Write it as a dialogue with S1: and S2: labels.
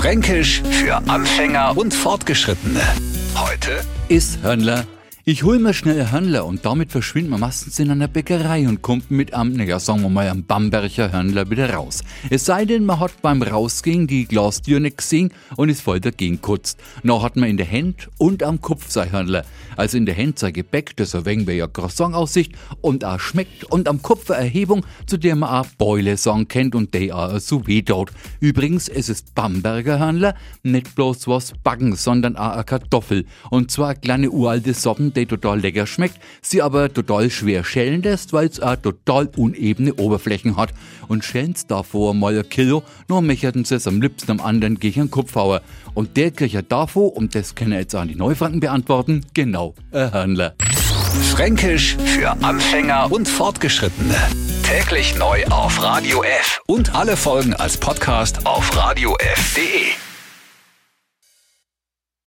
S1: Fränkisch für Anfänger und Fortgeschrittene. Heute
S2: ist Hörnler. Ich hol mir schnell ein Hörnler und damit verschwindet man meistens in einer Bäckerei und kommt mit am, naja, sagen wir mal, am Bamberger Hörnler wieder raus. Es sei denn, man hat beim Rausgehen die Glastür nicht gesehen und ist voll dagegen kutzt. Noch hat man in der Hand und am Kopf sein Hörnler. Also in der Hand sein Gebäck, das wenig wie ja Croissant aussicht und auch schmeckt und am Kopf eine Erhebung, zu der man auch Beule sagen kennt und der auch so weh tut. Übrigens, es ist Bamberger Hörnler, nicht bloß was backen, sondern auch eine Kartoffel. Und zwar eine kleine uralte Soppen, die total lecker schmeckt, sie aber total schwer schälen lässt, weil es auch total unebene Oberflächen hat. Und schälen's davor mal ein Kilo, noch mecherten sie es am liebsten am anderen gegen den Kopfhauer. Und der kriegt ja davor, und das kann er jetzt an die Neufranken beantworten, genau, ein Hörnler.
S1: Fränkisch für Anfänger und Fortgeschrittene. Täglich neu auf Radio F und alle Folgen als Podcast auf radiof.de.